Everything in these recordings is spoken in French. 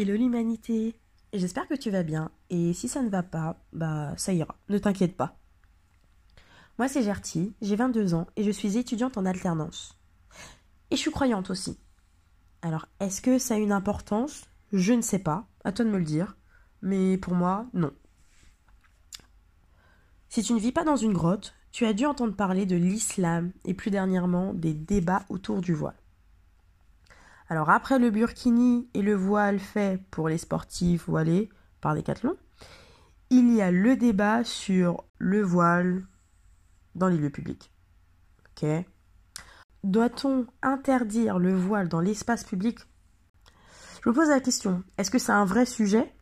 Hello l'humanité J'espère que tu vas bien et si ça ne va pas, bah ça ira, ne t'inquiète pas. Moi c'est Gertie, j'ai 22 ans et je suis étudiante en alternance. Et je suis croyante aussi. Alors est-ce que ça a une importance? Je ne sais pas, à toi de me le dire, mais pour moi, non. Si tu ne vis pas dans une grotte, tu as dû entendre parler de l'islam et plus dernièrement des débats autour du voile. Alors après le burkini et le voile fait pour les sportifs voilés par Decathlon, il y a le débat sur le voile dans les lieux publics. Ok Doit-on interdire le voile dans l'espace public? Je me pose la question, est-ce que c'est un vrai sujet?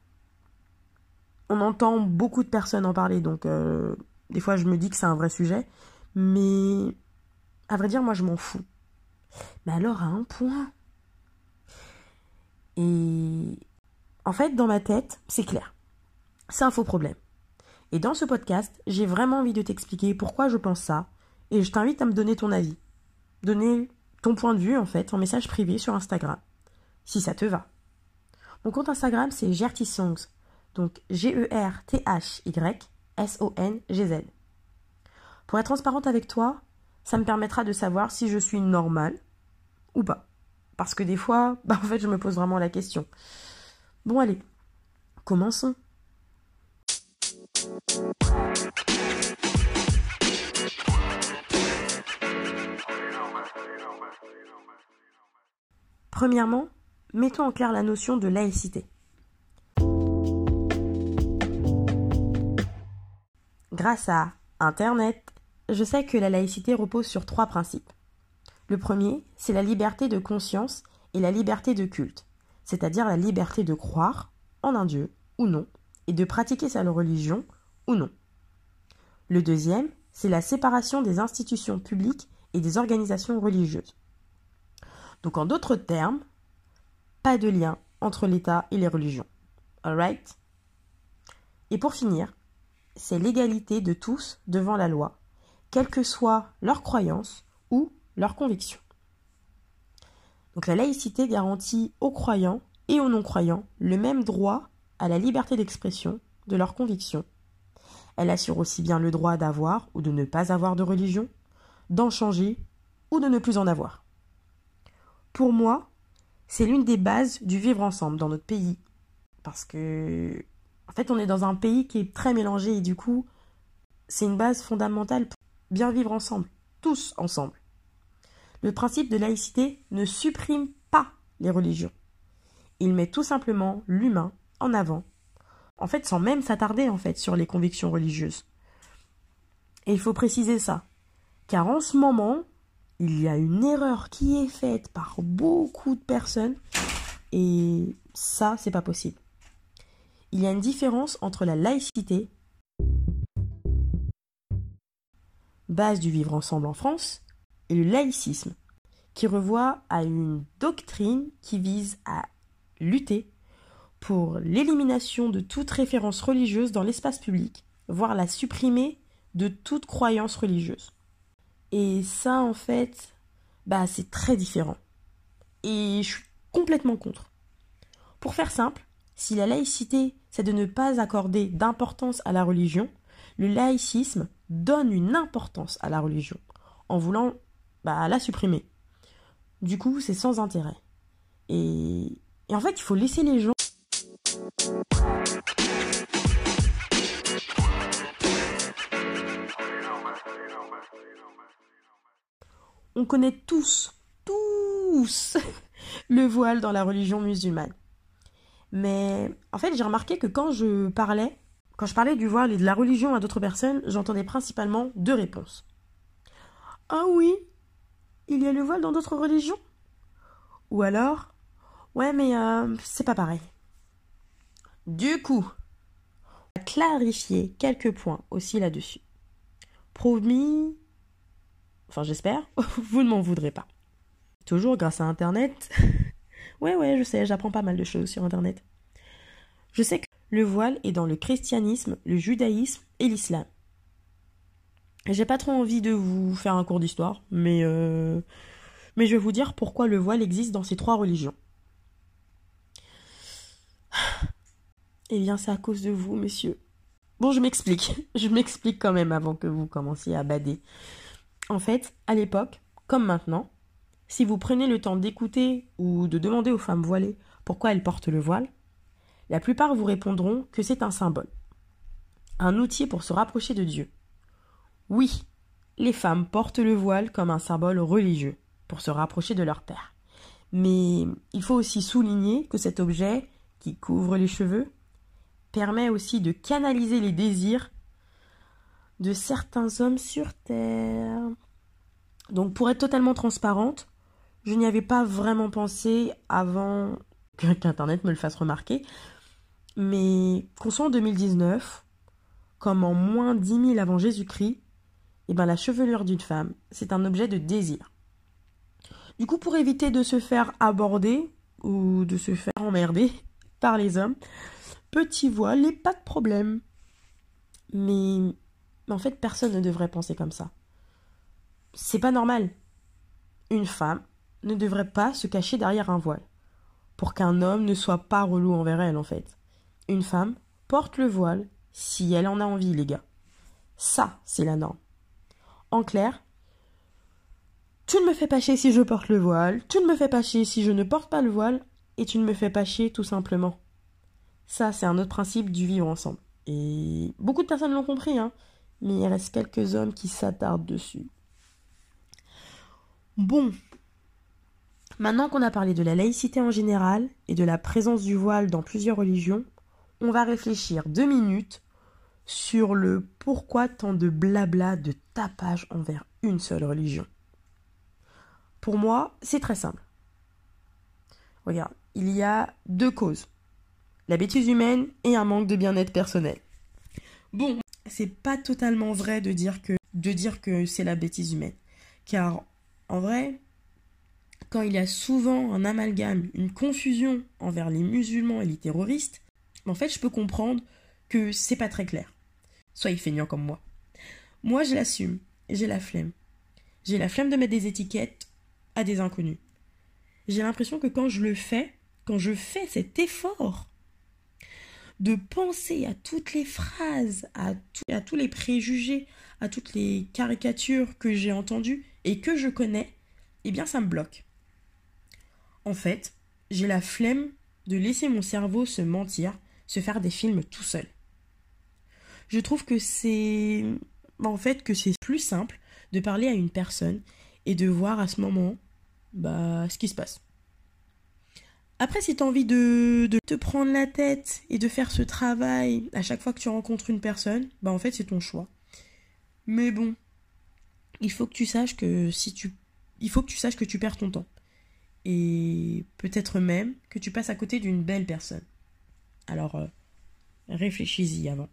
On entend beaucoup de personnes en parler, donc euh, des fois je me dis que c'est un vrai sujet, mais à vrai dire, moi je m'en fous. Mais alors à un point et en fait, dans ma tête, c'est clair. C'est un faux problème. Et dans ce podcast, j'ai vraiment envie de t'expliquer pourquoi je pense ça. Et je t'invite à me donner ton avis. Donner ton point de vue, en fait, en message privé sur Instagram. Si ça te va. Mon compte Instagram, c'est Gertisongs. Donc G-E-R-T-H-Y-S-O-N-G-Z. Pour être transparente avec toi, ça me permettra de savoir si je suis normale ou pas. Parce que des fois, bah, en fait, je me pose vraiment la question. Bon, allez, commençons. Premièrement, mettons en clair la notion de laïcité. Grâce à Internet, je sais que la laïcité repose sur trois principes. Le premier, c'est la liberté de conscience et la liberté de culte, c'est-à-dire la liberté de croire en un Dieu ou non, et de pratiquer sa religion ou non. Le deuxième, c'est la séparation des institutions publiques et des organisations religieuses. Donc en d'autres termes, pas de lien entre l'État et les religions. Alright Et pour finir, c'est l'égalité de tous devant la loi, quelle que soit leur croyance ou leurs convictions. Donc la laïcité garantit aux croyants et aux non-croyants le même droit à la liberté d'expression de leurs convictions. Elle assure aussi bien le droit d'avoir ou de ne pas avoir de religion, d'en changer ou de ne plus en avoir. Pour moi, c'est l'une des bases du vivre ensemble dans notre pays. Parce que, en fait, on est dans un pays qui est très mélangé et du coup, c'est une base fondamentale pour bien vivre ensemble, tous ensemble. Le principe de laïcité ne supprime pas les religions. Il met tout simplement l'humain en avant, en fait sans même s'attarder en fait sur les convictions religieuses. Et il faut préciser ça, car en ce moment, il y a une erreur qui est faite par beaucoup de personnes et ça, c'est pas possible. Il y a une différence entre la laïcité, base du vivre ensemble en France, et le laïcisme, qui revoit à une doctrine qui vise à lutter pour l'élimination de toute référence religieuse dans l'espace public, voire la supprimer de toute croyance religieuse. Et ça, en fait, bah, c'est très différent. Et je suis complètement contre. Pour faire simple, si la laïcité, c'est de ne pas accorder d'importance à la religion, le laïcisme donne une importance à la religion, en voulant bah, la supprimer. Du coup, c'est sans intérêt. Et, et en fait, il faut laisser les gens. On connaît tous, tous, le voile dans la religion musulmane. Mais en fait, j'ai remarqué que quand je parlais, quand je parlais du voile et de la religion à d'autres personnes, j'entendais principalement deux réponses. Ah oui, il y a le voile dans d'autres religions? Ou alors Ouais, mais euh, c'est pas pareil. Du coup, on va clarifier quelques points aussi là-dessus. Promis, enfin j'espère, vous ne m'en voudrez pas. Toujours grâce à Internet. ouais, ouais, je sais, j'apprends pas mal de choses sur Internet. Je sais que le voile est dans le christianisme, le judaïsme et l'islam. J'ai pas trop envie de vous faire un cours d'histoire, mais, euh, mais je vais vous dire pourquoi le voile existe dans ces trois religions. Eh bien, c'est à cause de vous, messieurs. Bon, je m'explique. Je m'explique quand même avant que vous commenciez à bader. En fait, à l'époque, comme maintenant, si vous prenez le temps d'écouter ou de demander aux femmes voilées pourquoi elles portent le voile, la plupart vous répondront que c'est un symbole, un outil pour se rapprocher de Dieu. Oui, les femmes portent le voile comme un symbole religieux pour se rapprocher de leur père. Mais il faut aussi souligner que cet objet, qui couvre les cheveux, permet aussi de canaliser les désirs de certains hommes sur Terre. Donc pour être totalement transparente, je n'y avais pas vraiment pensé avant qu'Internet me le fasse remarquer. Mais qu'on soit en 2019, comme en moins 10 000 avant Jésus-Christ, eh ben la chevelure d'une femme, c'est un objet de désir. Du coup, pour éviter de se faire aborder ou de se faire emmerder par les hommes, petit voile et pas de problème. Mais, mais en fait, personne ne devrait penser comme ça. C'est pas normal. Une femme ne devrait pas se cacher derrière un voile pour qu'un homme ne soit pas relou envers elle, en fait. Une femme porte le voile si elle en a envie, les gars. Ça, c'est la norme. En clair, tu ne me fais pas chier si je porte le voile, tu ne me fais pas chier si je ne porte pas le voile, et tu ne me fais pas chier tout simplement. Ça, c'est un autre principe du vivre ensemble. Et beaucoup de personnes l'ont compris, hein, mais il reste quelques hommes qui s'attardent dessus. Bon, Maintenant qu'on a parlé de la laïcité en général et de la présence du voile dans plusieurs religions, on va réfléchir deux minutes sur le pourquoi tant de blabla, de tapage envers une seule religion. Pour moi, c'est très simple. Regarde, il y a deux causes. La bêtise humaine et un manque de bien-être personnel. Bon, c'est pas totalement vrai de dire que de dire que c'est la bêtise humaine. Car en vrai, quand il y a souvent un amalgame, une confusion envers les musulmans et les terroristes, en fait, je peux comprendre que c'est pas très clair. Soyez feignant comme moi. Moi, je l'assume. J'ai la flemme. J'ai la flemme de mettre des étiquettes à des inconnus. J'ai l'impression que quand je le fais, quand je fais cet effort de penser à toutes les phrases, à, à tous les préjugés, à toutes les caricatures que j'ai entendues et que je connais, eh bien ça me bloque. En fait, j'ai la flemme de laisser mon cerveau se mentir, se faire des films tout seul. Je trouve que c'est en fait que c'est plus simple de parler à une personne et de voir à ce moment bah ce qui se passe. Après, si tu as envie de, de, te prendre la tête et de faire ce travail à chaque fois que tu rencontres une personne, bah en fait c'est ton choix. Mais bon, il faut que tu saches que si tu il faut que tu saches que tu perds ton temps et peut-être même que tu passes à côté d'une belle personne. Alors, euh, réfléchis-y avant.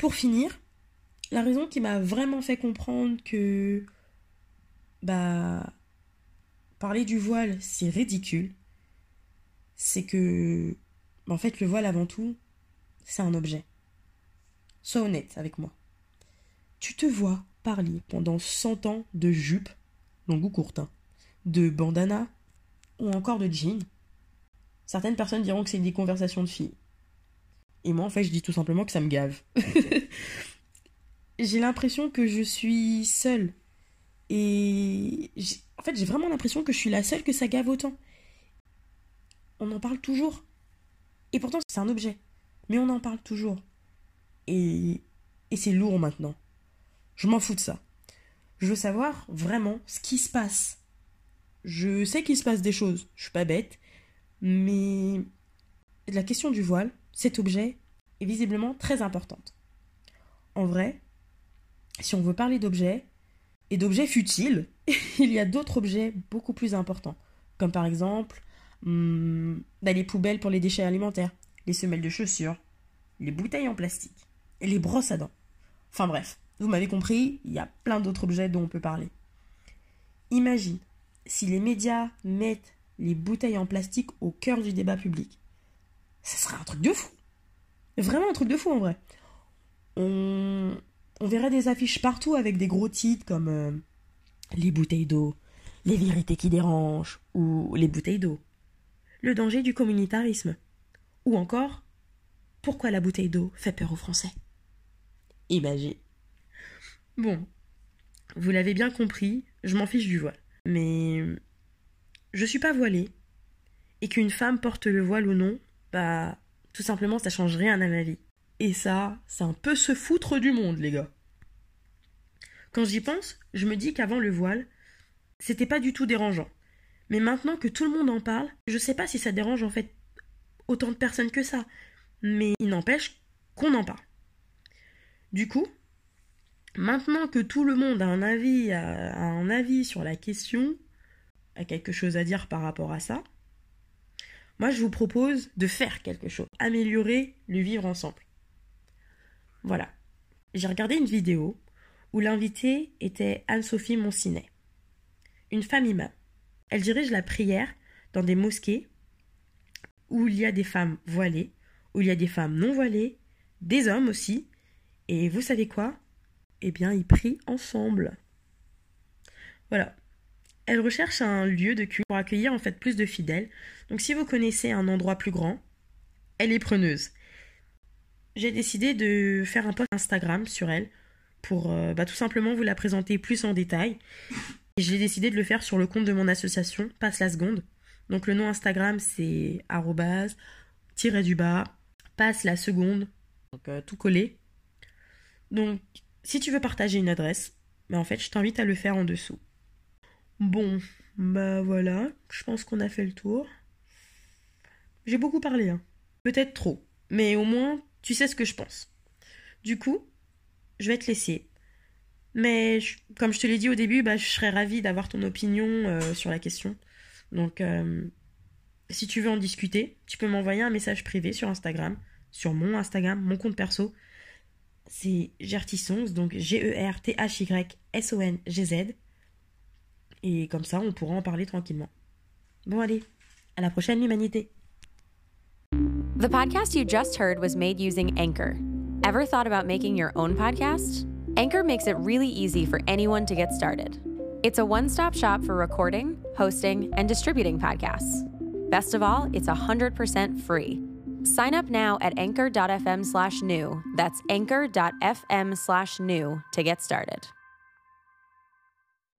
Pour finir, la raison qui m'a vraiment fait comprendre que bah parler du voile c'est ridicule, c'est que en fait le voile avant tout c'est un objet. Sois honnête avec moi. Tu te vois parler pendant 100 ans de jupe, longue ou courte, hein, de bandana ou encore de jean. Certaines personnes diront que c'est des conversations de filles. Et moi, en fait, je dis tout simplement que ça me gave. j'ai l'impression que je suis seule. Et en fait, j'ai vraiment l'impression que je suis la seule que ça gave autant. On en parle toujours. Et pourtant, c'est un objet. Mais on en parle toujours. Et, et c'est lourd maintenant. Je m'en fous de ça. Je veux savoir vraiment ce qui se passe je sais qu'il se passe des choses, je suis pas bête, mais la question du voile, cet objet, est visiblement très importante. En vrai, si on veut parler d'objets, et d'objets futiles, il y a d'autres objets beaucoup plus importants, comme par exemple hum, bah, les poubelles pour les déchets alimentaires, les semelles de chaussures, les bouteilles en plastique, et les brosses à dents. Enfin bref, vous m'avez compris, il y a plein d'autres objets dont on peut parler. Imagine si les médias mettent les bouteilles en plastique au cœur du débat public, ça serait un truc de fou. Vraiment un truc de fou en vrai. On, verrait des affiches partout avec des gros titres comme euh, Les bouteilles d'eau, Les vérités qui dérangent ou Les bouteilles d'eau. Le danger du communautarisme. Ou encore, pourquoi la bouteille d'eau fait peur aux Français? Imagine. Bon, vous l'avez bien compris, je m'en fiche du voile. Mais je suis pas voilée. Et qu'une femme porte le voile ou non, bah, tout simplement, ça change rien à ma vie. Et ça, c'est un peu se foutre du monde, les gars. Quand j'y pense, je me dis qu'avant le voile, c'était pas du tout dérangeant. Mais maintenant que tout le monde en parle, je sais pas si ça dérange en fait autant de personnes que ça. Mais il n'empêche qu'on en parle. Du coup, maintenant que tout le monde a un avis, a un avis sur la question, a quelque chose à dire par rapport à ça, moi je vous propose de faire quelque chose, améliorer le vivre ensemble. Voilà. J'ai regardé une vidéo où l'invitée était Anne-Sophie Monsinet, une femme imam. Elle dirige la prière dans des mosquées où il y a des femmes voilées, où il y a des femmes non voilées, des hommes aussi. Et vous savez quoi? Eh bien, ils prient ensemble. Voilà. Elle recherche un lieu de culte pour accueillir en fait plus de fidèles. Donc si vous connaissez un endroit plus grand, elle est preneuse. J'ai décidé de faire un post Instagram sur elle pour euh, bah, tout simplement vous la présenter plus en détail. Et j'ai décidé de le faire sur le compte de mon association, Passe la seconde. Donc le nom Instagram c'est arrobase, tiré du bas, passe la seconde, donc euh, tout collé. Donc si tu veux partager une adresse, bah, en fait je t'invite à le faire en dessous. Bon, bah voilà, je pense qu'on a fait le tour. J'ai beaucoup parlé, hein. peut-être trop, mais au moins tu sais ce que je pense. Du coup, je vais te laisser. Mais comme je te l'ai dit au début, bah, je serais ravie d'avoir ton opinion euh, sur la question. Donc, euh, si tu veux en discuter, tu peux m'envoyer un message privé sur Instagram, sur mon Instagram, mon compte perso. C'est Gertysongs, donc G-E-R-T-H-Y-S-O-N-G-Z. Et comme ça, on pourra en parler tranquillement. Bon, allez, à la prochaine, l'humanité. The podcast you just heard was made using Anchor. Ever thought about making your own podcast? Anchor makes it really easy for anyone to get started. It's a one stop shop for recording, hosting, and distributing podcasts. Best of all, it's 100% free. Sign up now at anchor.fm slash new. That's anchor.fm slash new to get started.